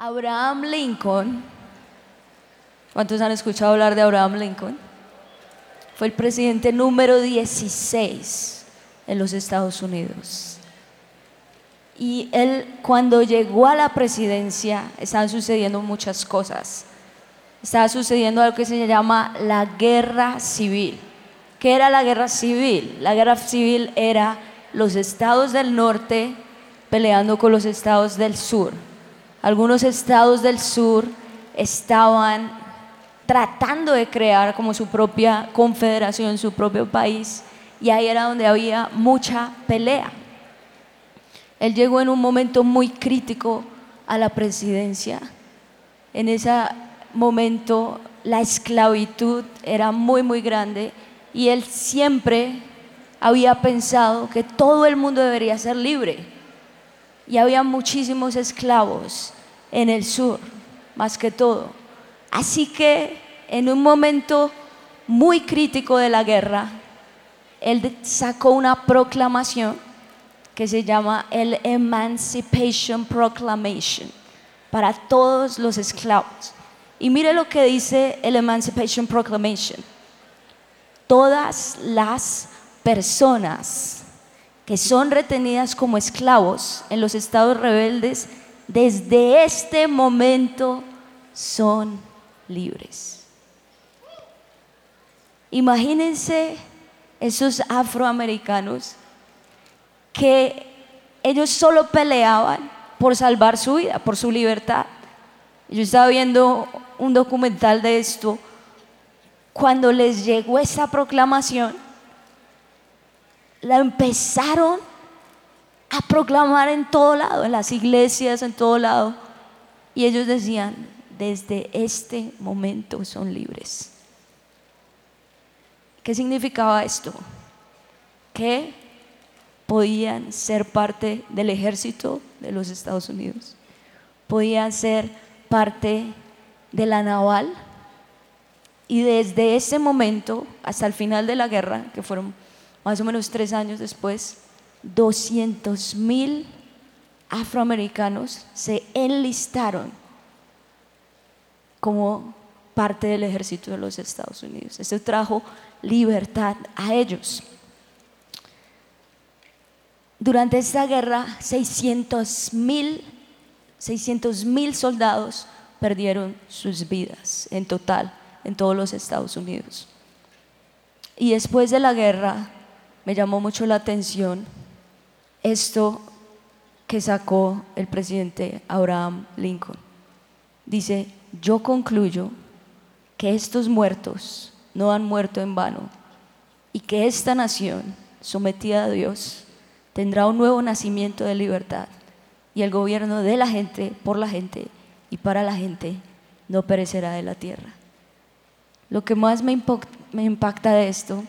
Abraham Lincoln, ¿cuántos han escuchado hablar de Abraham Lincoln? Fue el presidente número 16 en los Estados Unidos. Y él cuando llegó a la presidencia estaban sucediendo muchas cosas. Estaba sucediendo algo que se llama la guerra civil. ¿Qué era la guerra civil? La guerra civil era los estados del norte peleando con los estados del sur. Algunos estados del sur estaban tratando de crear como su propia confederación, su propio país, y ahí era donde había mucha pelea. Él llegó en un momento muy crítico a la presidencia. En ese momento la esclavitud era muy, muy grande y él siempre había pensado que todo el mundo debería ser libre y había muchísimos esclavos en el sur, más que todo. Así que en un momento muy crítico de la guerra, él sacó una proclamación que se llama el Emancipation Proclamation para todos los esclavos. Y mire lo que dice el Emancipation Proclamation. Todas las personas que son retenidas como esclavos en los estados rebeldes, desde este momento son libres. Imagínense esos afroamericanos que ellos solo peleaban por salvar su vida, por su libertad. Yo estaba viendo un documental de esto. Cuando les llegó esa proclamación, la empezaron a proclamar en todo lado, en las iglesias, en todo lado. Y ellos decían, desde este momento son libres. ¿Qué significaba esto? Que podían ser parte del ejército de los Estados Unidos, podían ser parte de la naval y desde ese momento hasta el final de la guerra, que fueron más o menos tres años después, 200 mil afroamericanos se enlistaron como parte del ejército de los Estados Unidos. Esto trajo libertad a ellos. Durante esta guerra, 600 mil 600 mil soldados perdieron sus vidas en total en todos los Estados Unidos. Y después de la guerra, me llamó mucho la atención esto que sacó el presidente Abraham Lincoln. Dice, yo concluyo que estos muertos no han muerto en vano y que esta nación, sometida a Dios, tendrá un nuevo nacimiento de libertad y el gobierno de la gente, por la gente y para la gente no perecerá de la tierra. Lo que más me, impacta de esto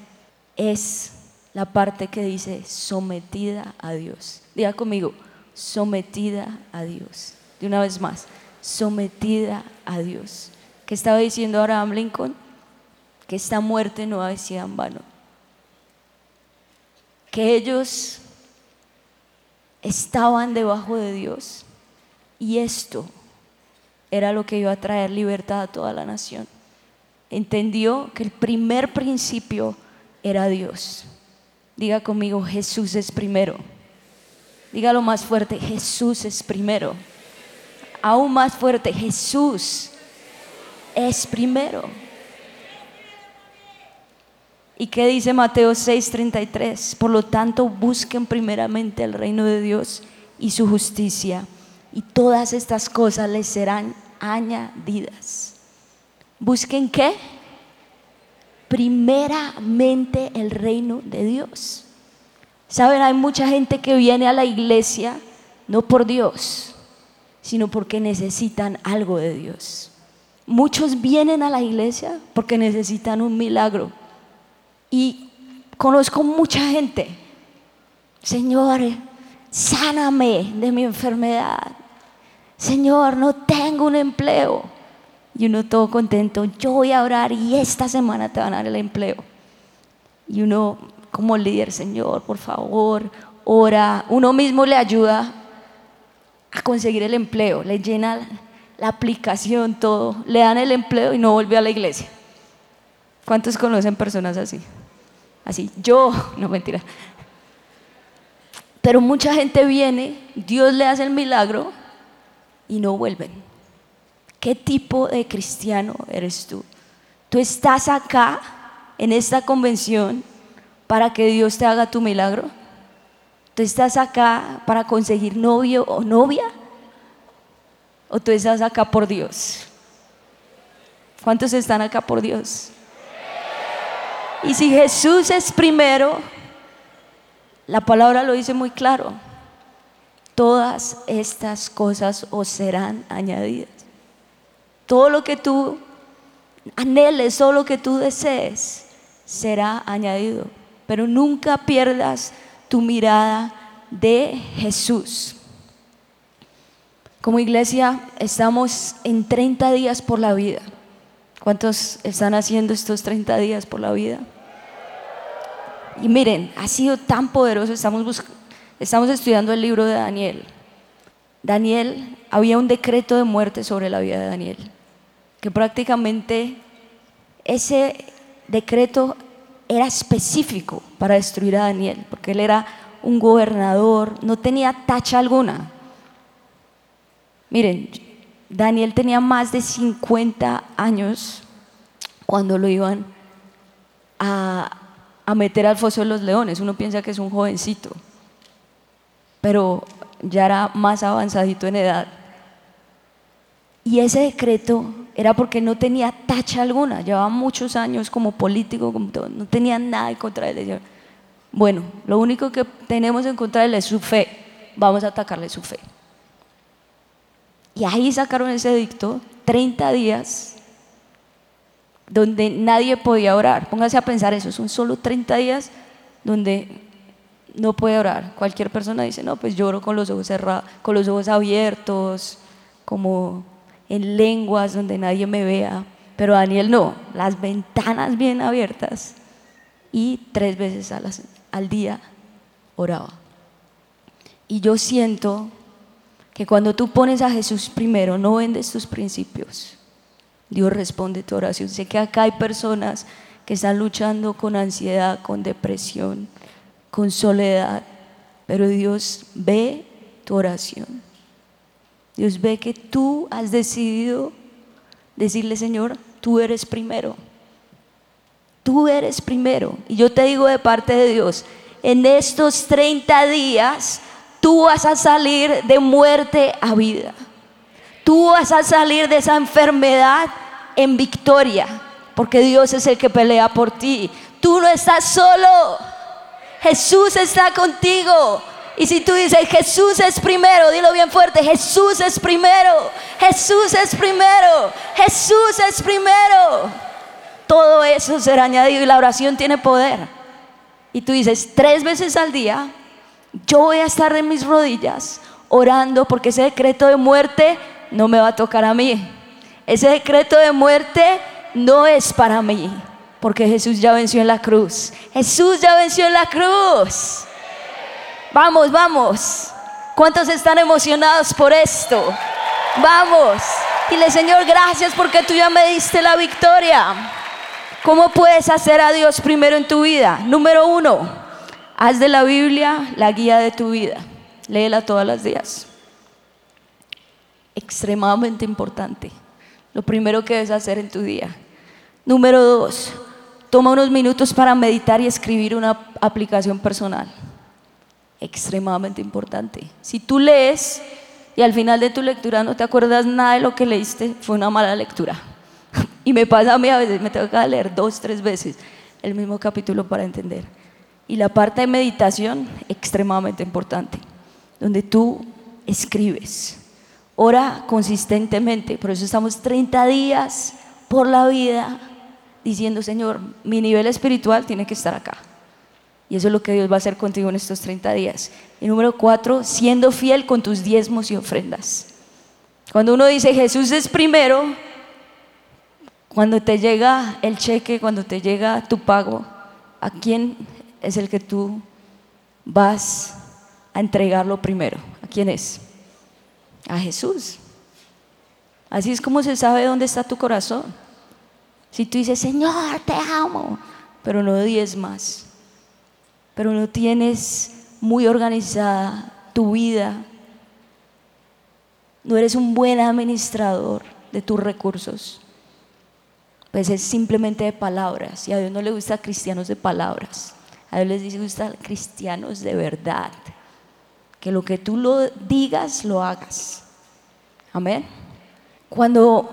es la parte que dice sometida a Dios. Diga conmigo, sometida a Dios. De una vez más, sometida a Dios. ¿Qué estaba diciendo Abraham Lincoln? Que esta muerte no ha sido en vano. Que ellos estaban debajo de Dios y esto era lo que iba a traer libertad a toda la nación. Entendió que el primer principio era Dios. Diga conmigo, Jesús es primero. Dígalo más fuerte, Jesús es primero. Aún más fuerte, Jesús es primero. ¿Y qué dice Mateo 6:33? Por lo tanto, busquen primeramente el reino de Dios y su justicia, y todas estas cosas les serán añadidas. ¿Busquen qué? Primeramente el reino de Dios. Saben, hay mucha gente que viene a la iglesia no por Dios, sino porque necesitan algo de Dios. Muchos vienen a la iglesia porque necesitan un milagro. Y conozco mucha gente, Señor, sáname de mi enfermedad. Señor, no tengo un empleo y uno todo contento, yo voy a orar y esta semana te van a dar el empleo. Y uno como líder, Señor, por favor, ora, uno mismo le ayuda a conseguir el empleo, le llena la aplicación, todo, le dan el empleo y no vuelve a la iglesia. ¿Cuántos conocen personas así? Así, yo, no mentira. Pero mucha gente viene, Dios le hace el milagro y no vuelven. ¿Qué tipo de cristiano eres tú? Tú estás acá en esta convención para que Dios te haga tu milagro. Tú estás acá para conseguir novio o novia. O tú estás acá por Dios. ¿Cuántos están acá por Dios? Y si Jesús es primero, la palabra lo dice muy claro. Todas estas cosas os serán añadidas. Todo lo que tú anheles, todo lo que tú desees, será añadido. Pero nunca pierdas tu mirada de Jesús. Como iglesia estamos en 30 días por la vida. ¿Cuántos están haciendo estos 30 días por la vida? Y miren, ha sido tan poderoso, estamos, estamos estudiando el libro de Daniel. Daniel, había un decreto de muerte sobre la vida de Daniel, que prácticamente ese decreto era específico para destruir a Daniel, porque él era un gobernador, no tenía tacha alguna. Miren, Daniel tenía más de 50 años cuando lo iban a, a meter al foso de los leones. Uno piensa que es un jovencito, pero ya era más avanzadito en edad. Y ese decreto era porque no tenía tacha alguna, llevaba muchos años como político, no tenía nada en contra de él. Bueno, lo único que tenemos en contra de él es su fe, vamos a atacarle su fe. Y ahí sacaron ese dicto, 30 días, donde nadie podía orar. Póngase a pensar eso, son solo 30 días donde no puede orar. Cualquier persona dice, no, pues lloro con los ojos cerrados, con los ojos abiertos, como en lenguas donde nadie me vea. Pero Daniel no, las ventanas bien abiertas y tres veces al día oraba. Y yo siento que cuando tú pones a Jesús primero, no vendes tus principios, Dios responde tu oración. Sé que acá hay personas que están luchando con ansiedad, con depresión, con soledad, pero Dios ve tu oración. Dios ve que tú has decidido decirle, Señor, tú eres primero. Tú eres primero. Y yo te digo de parte de Dios, en estos 30 días tú vas a salir de muerte a vida. Tú vas a salir de esa enfermedad en victoria, porque Dios es el que pelea por ti. Tú no estás solo. Jesús está contigo. Y si tú dices, Jesús es primero, dilo bien fuerte, Jesús es primero, Jesús es primero, Jesús es primero. Todo eso será añadido y la oración tiene poder. Y tú dices, tres veces al día, yo voy a estar en mis rodillas orando porque ese decreto de muerte no me va a tocar a mí. Ese decreto de muerte no es para mí, porque Jesús ya venció en la cruz. Jesús ya venció en la cruz. Vamos, vamos. ¿Cuántos están emocionados por esto? Vamos. Dile, Señor, gracias porque tú ya me diste la victoria. ¿Cómo puedes hacer a Dios primero en tu vida? Número uno, Haz de la Biblia la guía de tu vida. Léela todos los días. Extremadamente importante. Lo primero que debes hacer en tu día. Número dos, toma unos minutos para meditar y escribir una aplicación personal. Extremadamente importante. Si tú lees y al final de tu lectura no te acuerdas nada de lo que leíste, fue una mala lectura. Y me pasa a mí a veces, me tengo que leer dos, tres veces el mismo capítulo para entender. Y la parte de meditación, extremadamente importante, donde tú escribes. Ora consistentemente, por eso estamos 30 días por la vida diciendo, Señor, mi nivel espiritual tiene que estar acá. Y eso es lo que Dios va a hacer contigo en estos 30 días. Y número cuatro, siendo fiel con tus diezmos y ofrendas. Cuando uno dice Jesús es primero, cuando te llega el cheque, cuando te llega tu pago, ¿a quién es el que tú vas a entregarlo primero. ¿A quién es? A Jesús. Así es como se sabe dónde está tu corazón. Si tú dices, Señor, te amo, pero no más, pero no tienes muy organizada tu vida, no eres un buen administrador de tus recursos, pues es simplemente de palabras. Y a Dios no le gusta cristianos de palabras, a Dios les gusta cristianos de verdad. Que lo que tú lo digas, lo hagas. Amén. Cuando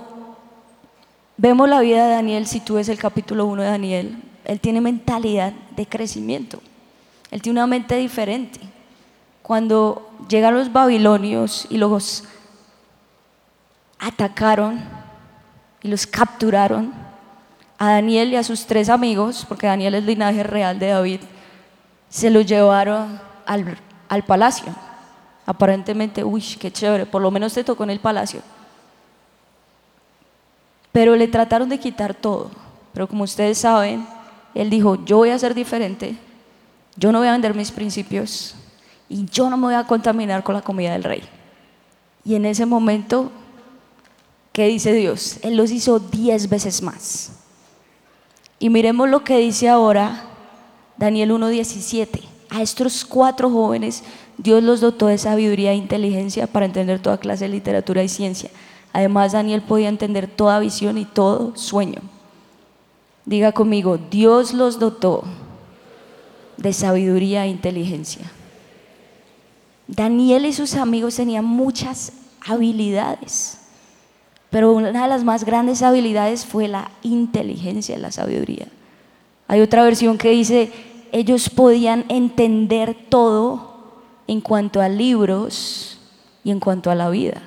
vemos la vida de Daniel, si tú ves el capítulo 1 de Daniel, él tiene mentalidad de crecimiento. Él tiene una mente diferente. Cuando llegan los babilonios y los atacaron y los capturaron, a Daniel y a sus tres amigos, porque Daniel es linaje real de David, se los llevaron al, al palacio. Aparentemente, uy, qué chévere, por lo menos te tocó en el palacio. Pero le trataron de quitar todo. Pero como ustedes saben, él dijo, yo voy a ser diferente, yo no voy a vender mis principios y yo no me voy a contaminar con la comida del rey. Y en ese momento, ¿qué dice Dios? Él los hizo diez veces más. Y miremos lo que dice ahora Daniel 1.17. A estos cuatro jóvenes Dios los dotó de sabiduría e inteligencia para entender toda clase de literatura y ciencia. Además, Daniel podía entender toda visión y todo sueño. Diga conmigo, Dios los dotó de sabiduría e inteligencia. Daniel y sus amigos tenían muchas habilidades, pero una de las más grandes habilidades fue la inteligencia, la sabiduría. Hay otra versión que dice, ellos podían entender todo en cuanto a libros y en cuanto a la vida.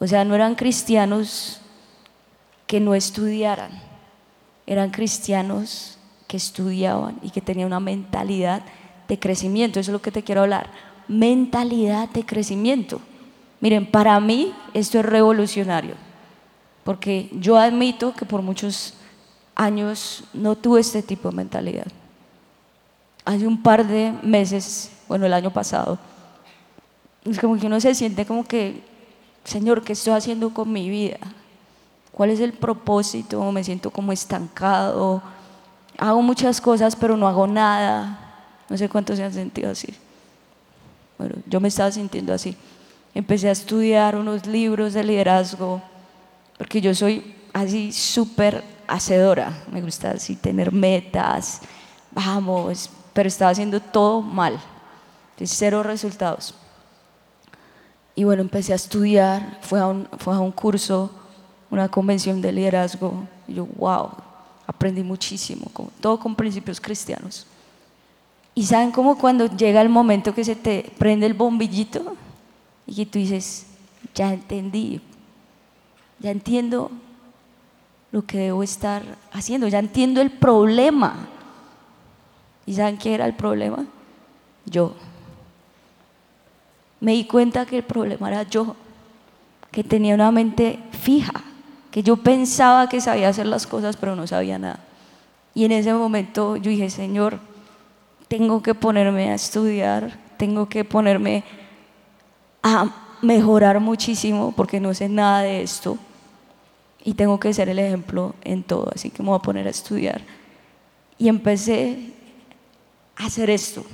O sea, no eran cristianos que no estudiaran, eran cristianos que estudiaban y que tenían una mentalidad de crecimiento. Eso es lo que te quiero hablar. Mentalidad de crecimiento. Miren, para mí esto es revolucionario, porque yo admito que por muchos años no tuve este tipo de mentalidad. Hace un par de meses, bueno, el año pasado, es como que uno se siente como que, Señor, ¿qué estoy haciendo con mi vida? ¿Cuál es el propósito? Me siento como estancado. Hago muchas cosas, pero no hago nada. No sé cuántos se han sentido así. Bueno, yo me estaba sintiendo así. Empecé a estudiar unos libros de liderazgo, porque yo soy así súper hacedora. Me gusta así tener metas, vamos, pero estaba haciendo todo mal. Cero resultados. Y bueno, empecé a estudiar, fue a un, fue a un curso una convención de liderazgo. Y yo, wow, aprendí muchísimo, todo con principios cristianos. Y saben cómo cuando llega el momento que se te prende el bombillito y que tú dices, ya entendí, ya entiendo lo que debo estar haciendo, ya entiendo el problema. ¿Y saben qué era el problema? Yo. Me di cuenta que el problema era yo, que tenía una mente fija que yo pensaba que sabía hacer las cosas, pero no sabía nada. Y en ese momento yo dije, Señor, tengo que ponerme a estudiar, tengo que ponerme a mejorar muchísimo porque no sé nada de esto y tengo que ser el ejemplo en todo, así que me voy a poner a estudiar. Y empecé a hacer esto.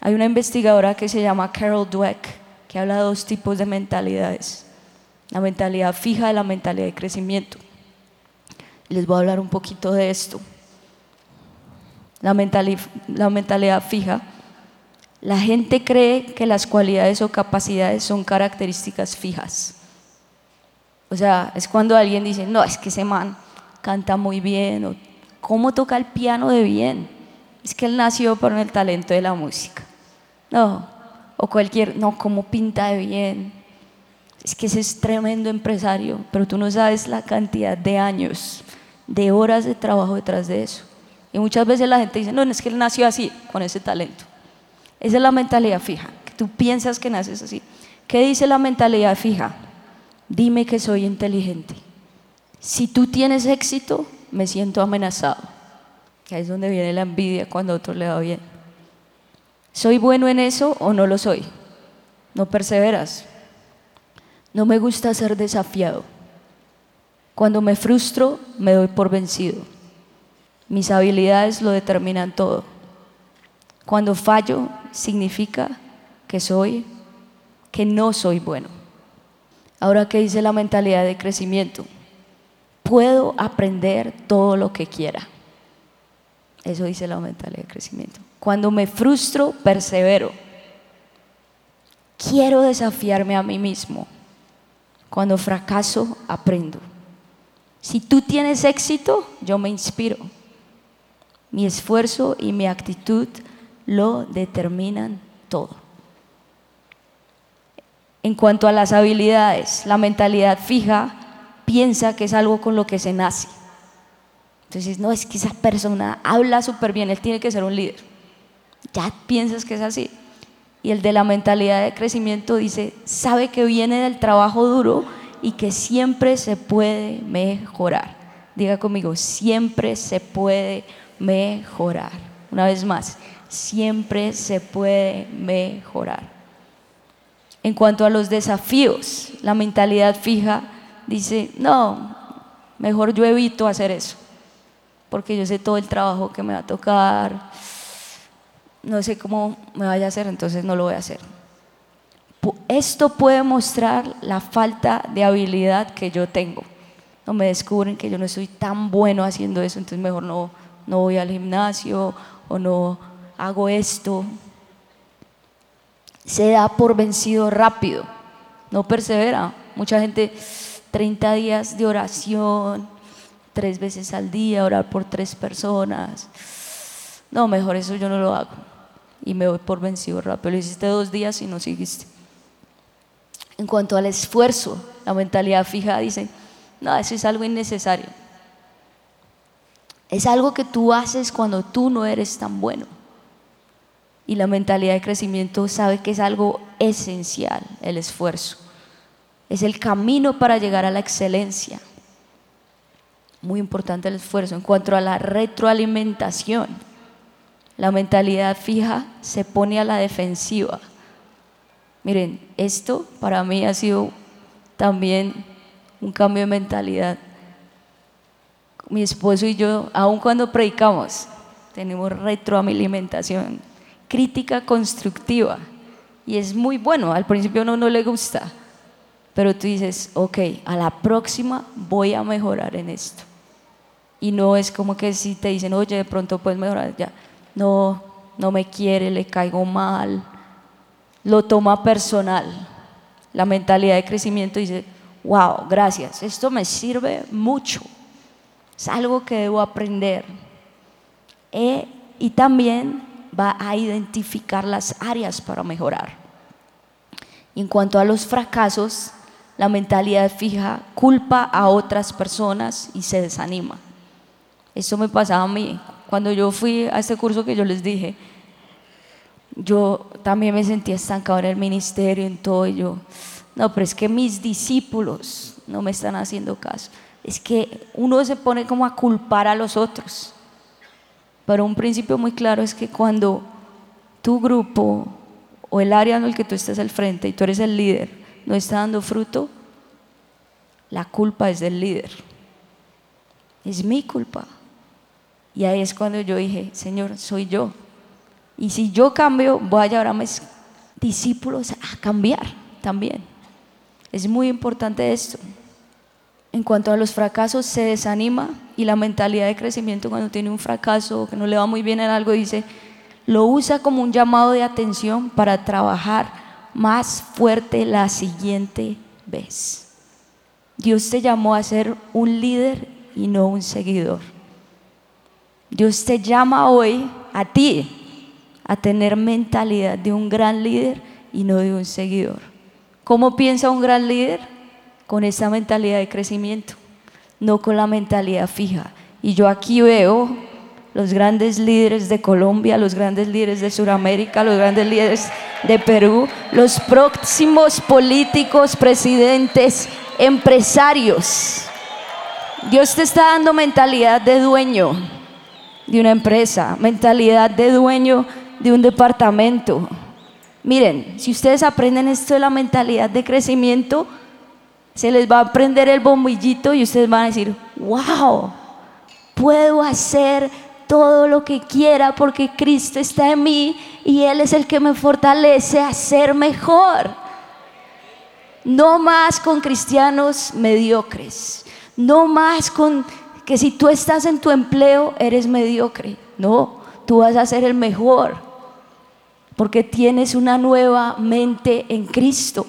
Hay una investigadora que se llama Carol Dweck que habla de dos tipos de mentalidades la mentalidad fija de la mentalidad de crecimiento. Les voy a hablar un poquito de esto. La, mentalidad fija. La gente cree que las cualidades o capacidades son características fijas. O sea, es cuando alguien dice, no, es que ese man canta muy bien, o cómo toca el piano de bien. Es que él nació por el talento de la música. No, o cualquier, no, cómo pinta de bien, es que ese es tremendo empresario, pero tú no sabes la cantidad de años, de horas de trabajo detrás de eso. Y muchas veces la gente dice, no, es que él nació así, con ese talento. Esa es la mentalidad fija, que tú piensas que naces así. ¿Qué dice la mentalidad fija? Dime que soy inteligente. Si tú tienes éxito, me siento amenazado. Que es donde viene la envidia cuando a otro le va bien. ¿Soy bueno en eso o no lo soy? No perseveras. No me gusta ser desafiado. Cuando me frustro, me doy por vencido. Mis habilidades lo determinan todo. Cuando fallo, significa que soy, que no soy bueno. Ahora, ¿qué dice la mentalidad de crecimiento? Puedo aprender todo lo que quiera. Eso dice la mentalidad de crecimiento. Cuando me frustro, persevero. Quiero desafiarme a mí mismo. Cuando fracaso, aprendo. Si tú tienes éxito, yo me inspiro. Mi esfuerzo y mi actitud lo determinan todo. En cuanto a las habilidades, la mentalidad fija piensa que es algo con lo que se nace. Entonces, no, es que esa persona habla súper bien, él tiene que ser un líder. Ya piensas que es así. Y el de la mentalidad de crecimiento dice, sabe que viene del trabajo duro y que siempre se puede mejorar. Diga conmigo, siempre se puede mejorar. Una vez más, siempre se puede mejorar. En cuanto a los desafíos, la mentalidad fija dice, no, mejor yo evito hacer eso, porque yo sé todo el trabajo que me va a tocar, no sé cómo me vaya a hacer, entonces no lo voy a hacer. Esto puede mostrar la falta de habilidad que yo tengo. No me descubren que yo no soy tan bueno haciendo eso, entonces mejor no, no voy al gimnasio o no hago esto. Se da por vencido rápido, no persevera. Mucha gente, 30 días de oración, tres veces al día, orar por tres personas. No, mejor eso yo no lo hago y me voy por vencido rápido. Lo hiciste dos días y no seguiste. En cuanto al esfuerzo, la mentalidad fija dice, no, eso es algo innecesario. Es algo que tú haces cuando tú no eres tan bueno. Y la mentalidad de crecimiento sabe que es algo esencial, el esfuerzo. Es el camino para llegar a la excelencia. Muy importante el esfuerzo. En cuanto a la retroalimentación, la mentalidad fija se pone a la defensiva. Miren, esto para mí ha sido también un cambio de mentalidad. Mi esposo y yo, aun cuando predicamos, tenemos retroalimentación, crítica constructiva. Y es muy bueno, al principio a no le gusta, pero tú dices, ok, a la próxima voy a mejorar en esto. Y no es como que si te dicen, oye, de pronto puedes mejorar, ya no, no me quiere, le caigo mal, lo toma personal. La mentalidad de crecimiento dice, wow, gracias, esto me sirve mucho, es algo que debo aprender. E, y también va a identificar las áreas para mejorar. en cuanto a los fracasos, la mentalidad fija culpa a otras personas y se desanima. Eso me pasaba a mí. Cuando yo fui a este curso que yo les dije, yo también me sentía estancado en el ministerio, en todo. Y yo, no, pero es que mis discípulos no me están haciendo caso. Es que uno se pone como a culpar a los otros. Pero un principio muy claro es que cuando tu grupo o el área en el que tú estás al frente y tú eres el líder no está dando fruto, la culpa es del líder. Es mi culpa. Y ahí es cuando yo dije, Señor, soy yo. Y si yo cambio, voy a llevar a mis discípulos a cambiar también. Es muy importante esto. En cuanto a los fracasos, se desanima y la mentalidad de crecimiento cuando tiene un fracaso o que no le va muy bien en algo, dice, lo usa como un llamado de atención para trabajar más fuerte la siguiente vez. Dios te llamó a ser un líder y no un seguidor. Dios te llama hoy a ti a tener mentalidad de un gran líder y no de un seguidor. ¿Cómo piensa un gran líder? Con esa mentalidad de crecimiento, no con la mentalidad fija. Y yo aquí veo los grandes líderes de Colombia, los grandes líderes de Sudamérica, los grandes líderes de Perú, los próximos políticos, presidentes, empresarios. Dios te está dando mentalidad de dueño de una empresa, mentalidad de dueño de un departamento. Miren, si ustedes aprenden esto de la mentalidad de crecimiento, Se les va a prender el bombillito y ustedes van a decir, wow, puedo hacer todo lo que quiera porque Cristo está en mí y Él es el que me fortalece a ser mejor. No más con cristianos mediocres, no más con que si tú estás en tu empleo eres mediocre. No, tú vas a ser el mejor porque tienes una nueva mente en Cristo.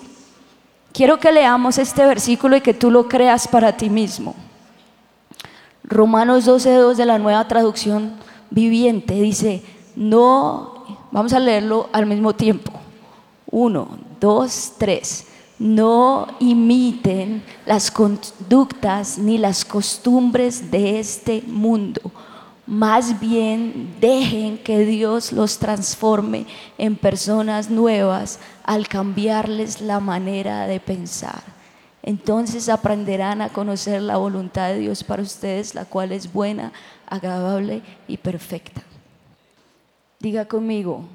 Quiero que leamos este versículo y que tú lo creas para ti mismo. Romanos 12.2 de la nueva traducción viviente dice, no, vamos a leerlo al mismo tiempo. Uno, dos, tres. No imiten las conductas ni las costumbres de este mundo. Más bien dejen que Dios los transforme en personas nuevas al cambiarles la manera de pensar entonces aprenderán a conocer la voluntad de Dios para ustedes, la cual es buena, agradable y perfecta. Diga conmigo,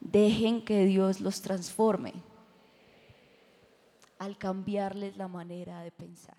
dejen que Dios los transforme al cambiarles la manera de pensar.